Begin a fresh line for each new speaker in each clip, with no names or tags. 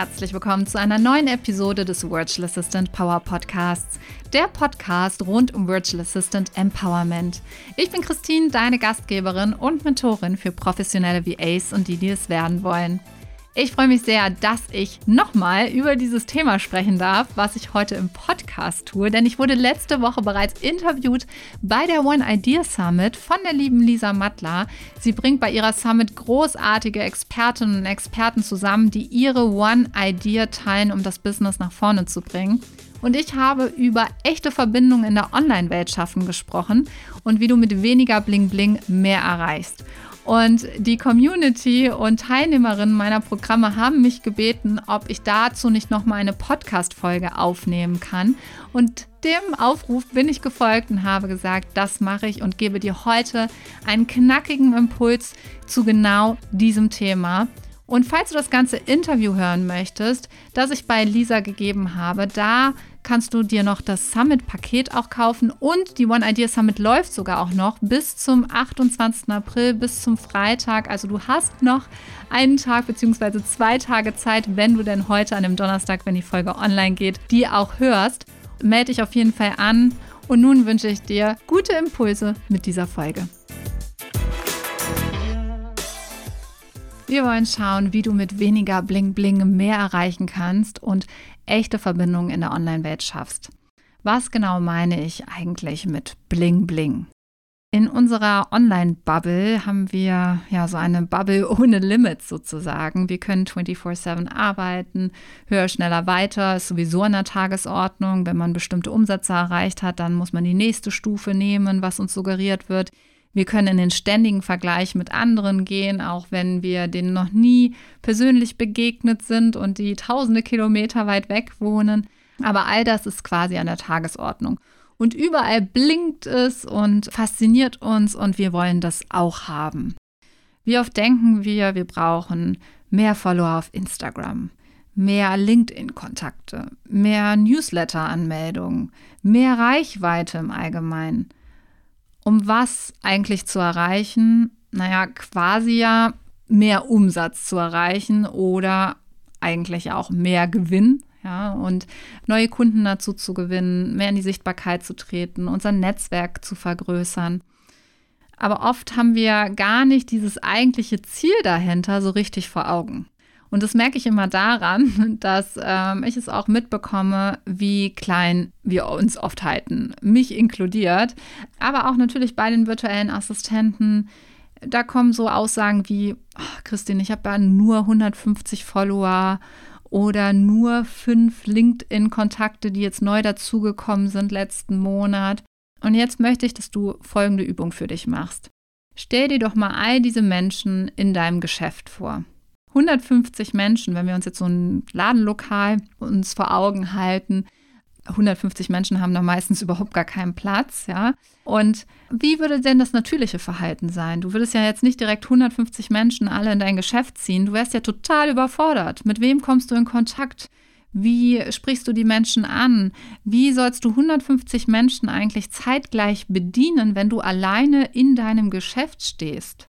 herzlich willkommen zu einer neuen Episode des Virtual Assistant Power Podcasts, der Podcast rund um Virtual Assistant Empowerment. Ich bin Christine, deine Gastgeberin und Mentorin für professionelle VAs und die, die es werden wollen. Ich freue mich sehr, dass ich nochmal über dieses Thema sprechen darf, was ich heute im Podcast tue, denn ich wurde letzte Woche bereits interviewt bei der One Idea Summit von der lieben Lisa Mattler. Sie bringt bei ihrer Summit großartige Expertinnen und Experten zusammen, die ihre One Idea teilen, um das Business nach vorne zu bringen. Und ich habe über echte Verbindungen in der Online-Welt schaffen gesprochen und wie du mit weniger Bling Bling mehr erreichst. Und die Community und Teilnehmerinnen meiner Programme haben mich gebeten, ob ich dazu nicht noch mal eine Podcast-Folge aufnehmen kann. Und dem Aufruf bin ich gefolgt und habe gesagt, das mache ich und gebe dir heute einen knackigen Impuls zu genau diesem Thema. Und falls du das ganze Interview hören möchtest, das ich bei Lisa gegeben habe, da kannst du dir noch das Summit-Paket auch kaufen und die One Idea Summit läuft sogar auch noch bis zum 28. April, bis zum Freitag. Also du hast noch einen Tag bzw. zwei Tage Zeit, wenn du denn heute an dem Donnerstag, wenn die Folge online geht, die auch hörst. Melde dich auf jeden Fall an und nun wünsche ich dir gute Impulse mit dieser Folge. Wir wollen schauen, wie du mit weniger Bling Bling mehr erreichen kannst und echte Verbindungen in der Online-Welt schaffst. Was genau meine ich eigentlich mit Bling Bling? In unserer Online-Bubble haben wir ja so eine Bubble ohne Limits sozusagen. Wir können 24/7 arbeiten, höher, schneller, weiter, ist sowieso an der Tagesordnung. Wenn man bestimmte Umsätze erreicht hat, dann muss man die nächste Stufe nehmen, was uns suggeriert wird. Wir können in den ständigen Vergleich mit anderen gehen, auch wenn wir denen noch nie persönlich begegnet sind und die tausende Kilometer weit weg wohnen. Aber all das ist quasi an der Tagesordnung. Und überall blinkt es und fasziniert uns und wir wollen das auch haben. Wie oft denken wir, wir brauchen mehr Follower auf Instagram, mehr LinkedIn-Kontakte, mehr Newsletter-Anmeldungen, mehr Reichweite im Allgemeinen um was eigentlich zu erreichen? Naja, quasi ja mehr Umsatz zu erreichen oder eigentlich auch mehr Gewinn. Ja, und neue Kunden dazu zu gewinnen, mehr in die Sichtbarkeit zu treten, unser Netzwerk zu vergrößern. Aber oft haben wir gar nicht dieses eigentliche Ziel dahinter so richtig vor Augen. Und das merke ich immer daran, dass ähm, ich es auch mitbekomme, wie klein wir uns oft halten, mich inkludiert. Aber auch natürlich bei den virtuellen Assistenten. Da kommen so Aussagen wie, oh, Christine, ich habe ja nur 150 Follower oder nur fünf LinkedIn-Kontakte, die jetzt neu dazugekommen sind letzten Monat. Und jetzt möchte ich, dass du folgende Übung für dich machst. Stell dir doch mal all diese Menschen in deinem Geschäft vor. 150 Menschen, wenn wir uns jetzt so ein Ladenlokal uns vor Augen halten, 150 Menschen haben da meistens überhaupt gar keinen Platz, ja. Und wie würde denn das natürliche Verhalten sein? Du würdest ja jetzt nicht direkt 150 Menschen alle in dein Geschäft ziehen. Du wärst ja total überfordert. Mit wem kommst du in Kontakt? Wie sprichst du die Menschen an? Wie sollst du 150 Menschen eigentlich zeitgleich bedienen, wenn du alleine in deinem Geschäft stehst?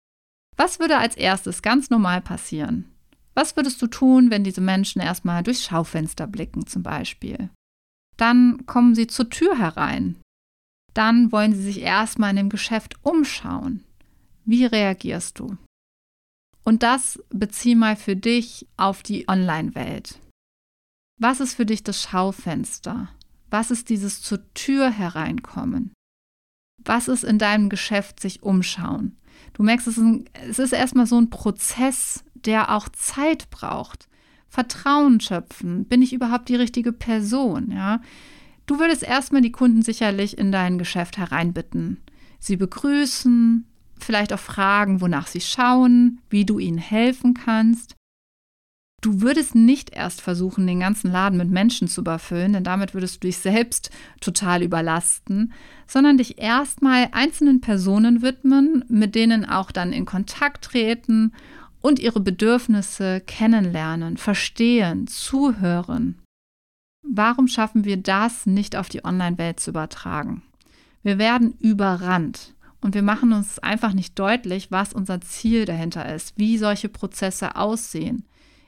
Was würde als erstes ganz normal passieren? Was würdest du tun, wenn diese Menschen erstmal durchs Schaufenster blicken zum Beispiel? Dann kommen sie zur Tür herein. Dann wollen sie sich erstmal in dem Geschäft umschauen. Wie reagierst du? Und das bezieh mal für dich auf die Online-Welt. Was ist für dich das Schaufenster? Was ist dieses zur Tür hereinkommen? Was ist in deinem Geschäft sich umschauen? Du merkst, es ist, ein, es ist erstmal so ein Prozess, der auch Zeit braucht. Vertrauen schöpfen. Bin ich überhaupt die richtige Person? Ja? Du würdest erstmal die Kunden sicherlich in dein Geschäft hereinbitten. Sie begrüßen, vielleicht auch fragen, wonach sie schauen, wie du ihnen helfen kannst. Du würdest nicht erst versuchen, den ganzen Laden mit Menschen zu überfüllen, denn damit würdest du dich selbst total überlasten, sondern dich erstmal einzelnen Personen widmen, mit denen auch dann in Kontakt treten und ihre Bedürfnisse kennenlernen, verstehen, zuhören. Warum schaffen wir das nicht auf die Online-Welt zu übertragen? Wir werden überrannt und wir machen uns einfach nicht deutlich, was unser Ziel dahinter ist, wie solche Prozesse aussehen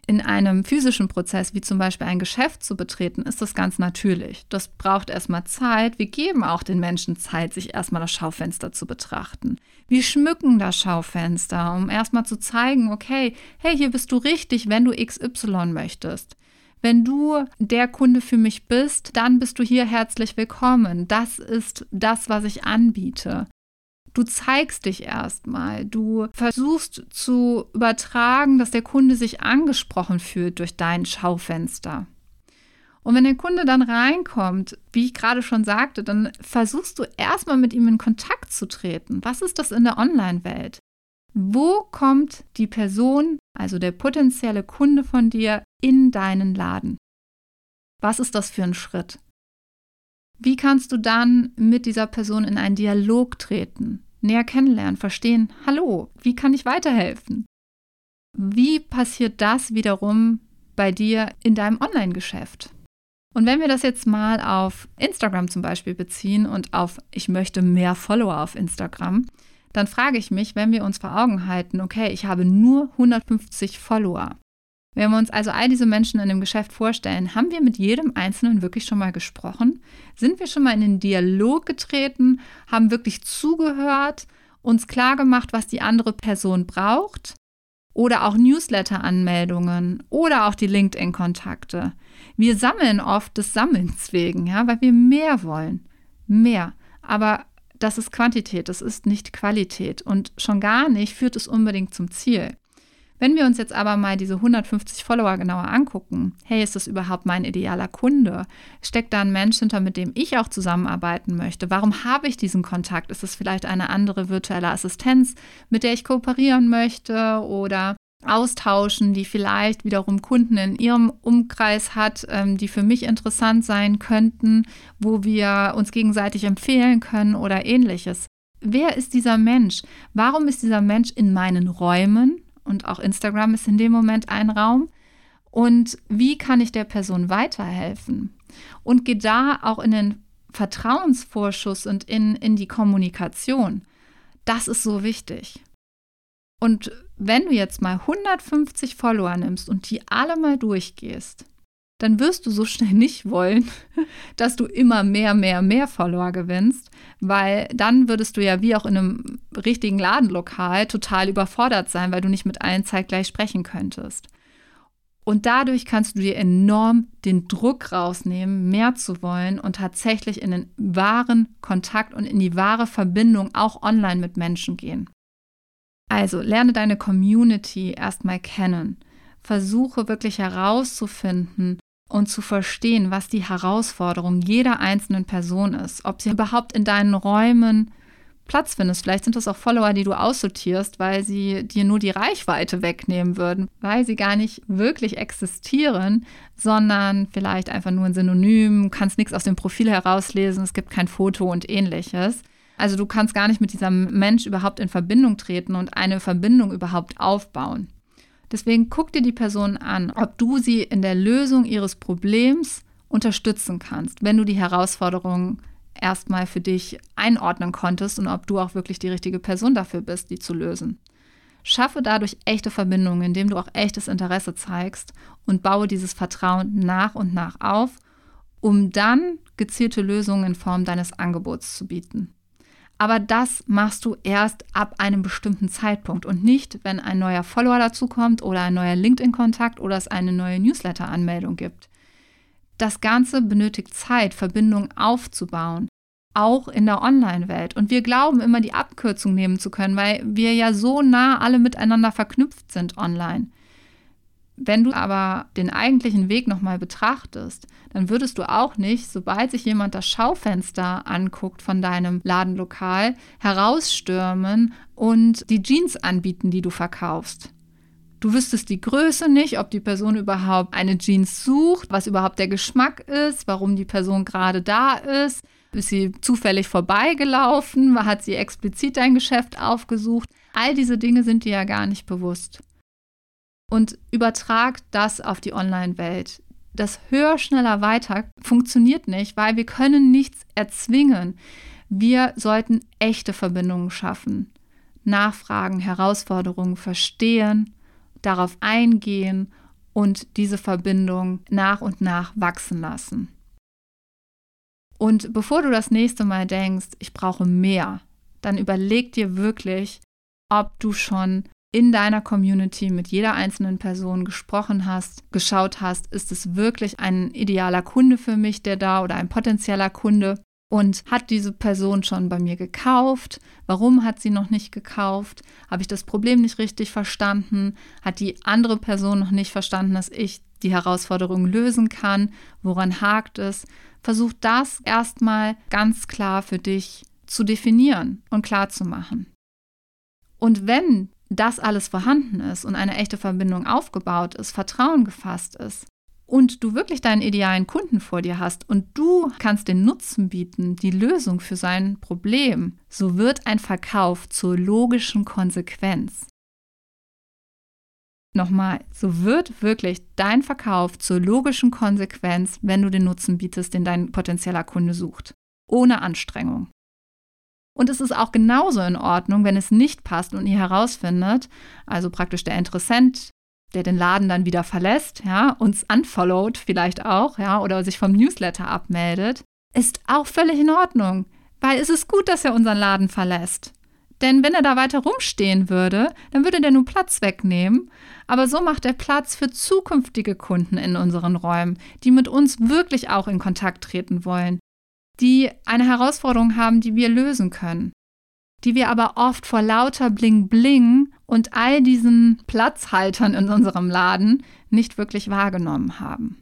In einem physischen Prozess, wie zum Beispiel ein Geschäft zu betreten, ist das ganz natürlich. Das braucht erstmal Zeit. Wir geben auch den Menschen Zeit, sich erstmal das Schaufenster zu betrachten. Wir schmücken das Schaufenster, um erstmal zu zeigen, okay, hey, hier bist du richtig, wenn du XY möchtest. Wenn du der Kunde für mich bist, dann bist du hier herzlich willkommen. Das ist das, was ich anbiete. Du zeigst dich erstmal. Du versuchst zu übertragen, dass der Kunde sich angesprochen fühlt durch dein Schaufenster. Und wenn der Kunde dann reinkommt, wie ich gerade schon sagte, dann versuchst du erstmal mit ihm in Kontakt zu treten. Was ist das in der Online-Welt? Wo kommt die Person, also der potenzielle Kunde von dir, in deinen Laden? Was ist das für ein Schritt? Wie kannst du dann mit dieser Person in einen Dialog treten? Näher kennenlernen, verstehen, hallo, wie kann ich weiterhelfen? Wie passiert das wiederum bei dir in deinem Online-Geschäft? Und wenn wir das jetzt mal auf Instagram zum Beispiel beziehen und auf ich möchte mehr Follower auf Instagram, dann frage ich mich, wenn wir uns vor Augen halten, okay, ich habe nur 150 Follower. Wenn wir uns also all diese Menschen in dem Geschäft vorstellen, haben wir mit jedem Einzelnen wirklich schon mal gesprochen? Sind wir schon mal in den Dialog getreten, haben wirklich zugehört, uns klar gemacht, was die andere Person braucht? Oder auch Newsletter-Anmeldungen oder auch die LinkedIn-Kontakte. Wir sammeln oft des Sammelns wegen, ja, weil wir mehr wollen. Mehr. Aber das ist Quantität, das ist nicht Qualität. Und schon gar nicht führt es unbedingt zum Ziel. Wenn wir uns jetzt aber mal diese 150 Follower genauer angucken, hey, ist das überhaupt mein idealer Kunde? Steckt da ein Mensch hinter, mit dem ich auch zusammenarbeiten möchte? Warum habe ich diesen Kontakt? Ist es vielleicht eine andere virtuelle Assistenz, mit der ich kooperieren möchte oder austauschen, die vielleicht wiederum Kunden in ihrem Umkreis hat, ähm, die für mich interessant sein könnten, wo wir uns gegenseitig empfehlen können oder ähnliches. Wer ist dieser Mensch? Warum ist dieser Mensch in meinen Räumen? Und auch Instagram ist in dem Moment ein Raum. Und wie kann ich der Person weiterhelfen? Und gehe da auch in den Vertrauensvorschuss und in, in die Kommunikation. Das ist so wichtig. Und wenn du jetzt mal 150 Follower nimmst und die alle mal durchgehst, dann wirst du so schnell nicht wollen, dass du immer mehr, mehr, mehr Follower gewinnst, weil dann würdest du ja wie auch in einem richtigen Ladenlokal total überfordert sein, weil du nicht mit allen zeitgleich sprechen könntest. Und dadurch kannst du dir enorm den Druck rausnehmen, mehr zu wollen und tatsächlich in den wahren Kontakt und in die wahre Verbindung auch online mit Menschen gehen. Also lerne deine Community erstmal kennen. Versuche wirklich herauszufinden, und zu verstehen, was die Herausforderung jeder einzelnen Person ist, ob sie überhaupt in deinen Räumen Platz findest. Vielleicht sind das auch Follower, die du aussortierst, weil sie dir nur die Reichweite wegnehmen würden, weil sie gar nicht wirklich existieren, sondern vielleicht einfach nur ein Synonym, kannst nichts aus dem Profil herauslesen, es gibt kein Foto und ähnliches. Also du kannst gar nicht mit diesem Mensch überhaupt in Verbindung treten und eine Verbindung überhaupt aufbauen. Deswegen guck dir die Person an, ob du sie in der Lösung ihres Problems unterstützen kannst, wenn du die Herausforderung erstmal für dich einordnen konntest und ob du auch wirklich die richtige Person dafür bist, die zu lösen. Schaffe dadurch echte Verbindungen, indem du auch echtes Interesse zeigst und baue dieses Vertrauen nach und nach auf, um dann gezielte Lösungen in Form deines Angebots zu bieten. Aber das machst du erst ab einem bestimmten Zeitpunkt und nicht, wenn ein neuer Follower dazukommt oder ein neuer LinkedIn-Kontakt oder es eine neue Newsletter-Anmeldung gibt. Das Ganze benötigt Zeit, Verbindungen aufzubauen, auch in der Online-Welt. Und wir glauben immer, die Abkürzung nehmen zu können, weil wir ja so nah alle miteinander verknüpft sind online. Wenn du aber den eigentlichen Weg nochmal betrachtest, dann würdest du auch nicht, sobald sich jemand das Schaufenster anguckt von deinem Ladenlokal, herausstürmen und die Jeans anbieten, die du verkaufst. Du wüsstest die Größe nicht, ob die Person überhaupt eine Jeans sucht, was überhaupt der Geschmack ist, warum die Person gerade da ist. Ist sie zufällig vorbeigelaufen? Hat sie explizit dein Geschäft aufgesucht? All diese Dinge sind dir ja gar nicht bewusst und übertrag das auf die Online-Welt. Das höher, schneller, weiter funktioniert nicht, weil wir können nichts erzwingen. Wir sollten echte Verbindungen schaffen, nachfragen, Herausforderungen verstehen, darauf eingehen und diese Verbindung nach und nach wachsen lassen. Und bevor du das nächste Mal denkst, ich brauche mehr, dann überleg dir wirklich, ob du schon in deiner Community mit jeder einzelnen Person gesprochen hast, geschaut hast, ist es wirklich ein idealer Kunde für mich, der da oder ein potenzieller Kunde und hat diese Person schon bei mir gekauft? Warum hat sie noch nicht gekauft? Habe ich das Problem nicht richtig verstanden? Hat die andere Person noch nicht verstanden, dass ich die Herausforderung lösen kann? Woran hakt es? Versuch das erstmal ganz klar für dich zu definieren und klar zu machen. Und wenn das alles vorhanden ist und eine echte Verbindung aufgebaut ist, Vertrauen gefasst ist, und du wirklich deinen idealen Kunden vor dir hast und du kannst den Nutzen bieten, die Lösung für sein Problem, so wird ein Verkauf zur logischen Konsequenz. Nochmal, so wird wirklich dein Verkauf zur logischen Konsequenz, wenn du den Nutzen bietest, den dein potenzieller Kunde sucht. Ohne Anstrengung. Und es ist auch genauso in Ordnung, wenn es nicht passt und ihr herausfindet, also praktisch der Interessent der den Laden dann wieder verlässt, ja, uns unfollowed vielleicht auch, ja, oder sich vom Newsletter abmeldet, ist auch völlig in Ordnung, weil es ist gut, dass er unseren Laden verlässt. Denn wenn er da weiter rumstehen würde, dann würde der nur Platz wegnehmen. Aber so macht er Platz für zukünftige Kunden in unseren Räumen, die mit uns wirklich auch in Kontakt treten wollen, die eine Herausforderung haben, die wir lösen können die wir aber oft vor lauter Bling Bling und all diesen Platzhaltern in unserem Laden nicht wirklich wahrgenommen haben.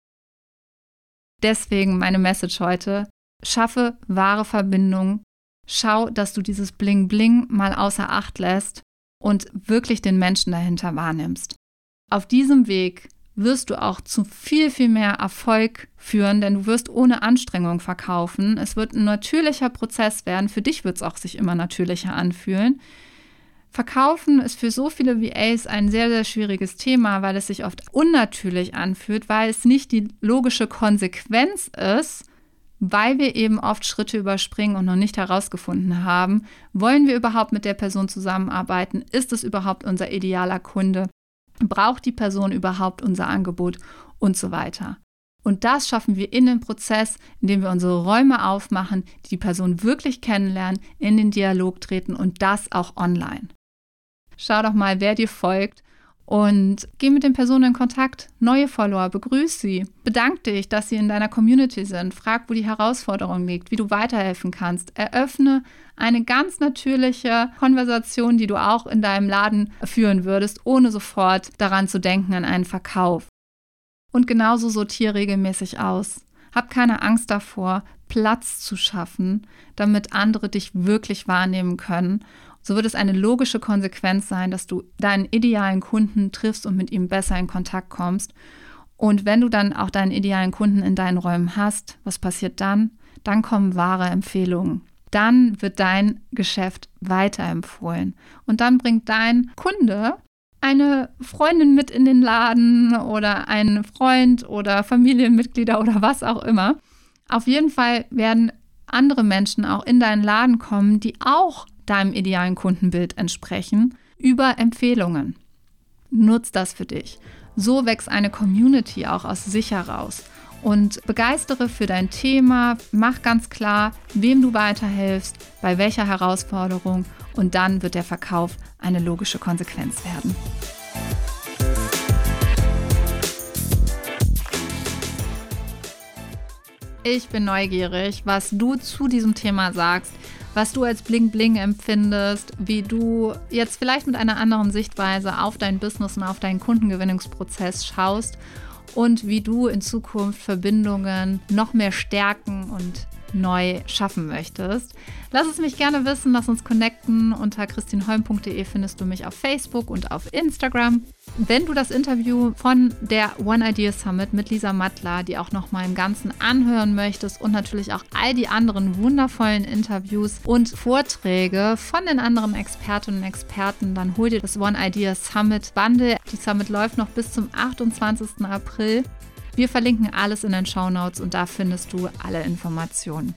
Deswegen meine Message heute, schaffe wahre Verbindung, schau, dass du dieses Bling Bling mal außer Acht lässt und wirklich den Menschen dahinter wahrnimmst. Auf diesem Weg wirst du auch zu viel, viel mehr Erfolg führen, denn du wirst ohne Anstrengung verkaufen. Es wird ein natürlicher Prozess werden. Für dich wird es auch sich immer natürlicher anfühlen. Verkaufen ist für so viele VAs ein sehr, sehr schwieriges Thema, weil es sich oft unnatürlich anfühlt, weil es nicht die logische Konsequenz ist, weil wir eben oft Schritte überspringen und noch nicht herausgefunden haben, wollen wir überhaupt mit der Person zusammenarbeiten? Ist es überhaupt unser idealer Kunde? Braucht die Person überhaupt unser Angebot und so weiter. Und das schaffen wir in dem Prozess, indem wir unsere Räume aufmachen, die Person wirklich kennenlernen, in den Dialog treten und das auch online. Schau doch mal, wer dir folgt und geh mit den Personen in Kontakt. Neue Follower, begrüß sie. Bedank dich, dass sie in deiner Community sind. Frag, wo die Herausforderung liegt, wie du weiterhelfen kannst. Eröffne eine ganz natürliche Konversation, die du auch in deinem Laden führen würdest, ohne sofort daran zu denken an einen Verkauf. Und genauso sortiere regelmäßig aus. Hab keine Angst davor, Platz zu schaffen, damit andere dich wirklich wahrnehmen können so wird es eine logische Konsequenz sein, dass du deinen idealen Kunden triffst und mit ihm besser in Kontakt kommst. Und wenn du dann auch deinen idealen Kunden in deinen Räumen hast, was passiert dann? Dann kommen wahre Empfehlungen. Dann wird dein Geschäft weiterempfohlen. Und dann bringt dein Kunde eine Freundin mit in den Laden oder einen Freund oder Familienmitglieder oder was auch immer. Auf jeden Fall werden andere Menschen auch in deinen Laden kommen, die auch deinem idealen Kundenbild entsprechen, über Empfehlungen. Nutz das für dich. So wächst eine Community auch aus sich heraus. Und begeistere für dein Thema, mach ganz klar, wem du weiterhilfst, bei welcher Herausforderung und dann wird der Verkauf eine logische Konsequenz werden. Ich bin neugierig, was du zu diesem Thema sagst was du als Bling Bling empfindest, wie du jetzt vielleicht mit einer anderen Sichtweise auf dein Business und auf deinen Kundengewinnungsprozess schaust und wie du in Zukunft Verbindungen noch mehr stärken und neu schaffen möchtest. Lass es mich gerne wissen, lass uns connecten. Unter christinholm.de findest du mich auf Facebook und auf Instagram. Wenn du das Interview von der One Idea Summit mit Lisa Mattler, die auch noch mal im Ganzen anhören möchtest und natürlich auch all die anderen wundervollen Interviews und Vorträge von den anderen Expertinnen und Experten, dann hol dir das One Idea Summit Bundle. Die Summit läuft noch bis zum 28. April. Wir verlinken alles in den Show Notes und da findest du alle Informationen.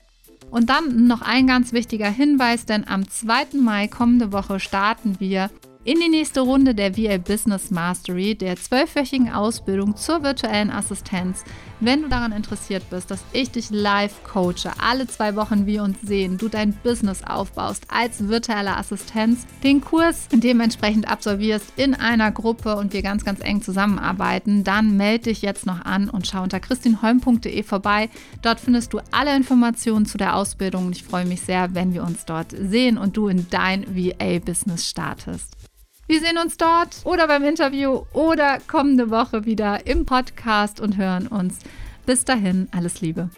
Und dann noch ein ganz wichtiger Hinweis, denn am 2. Mai kommende Woche starten wir in die nächste Runde der VA Business Mastery, der zwölfwöchigen Ausbildung zur virtuellen Assistenz. Wenn du daran interessiert bist, dass ich dich live coache, alle zwei Wochen wir uns sehen, du dein Business aufbaust als virtuelle Assistenz, den Kurs dementsprechend absolvierst in einer Gruppe und wir ganz, ganz eng zusammenarbeiten, dann melde dich jetzt noch an und schau unter christinholm.de vorbei. Dort findest du alle Informationen zu der Ausbildung und ich freue mich sehr, wenn wir uns dort sehen und du in dein VA-Business startest. Wir sehen uns dort oder beim Interview oder kommende Woche wieder im Podcast und hören uns. Bis dahin, alles Liebe.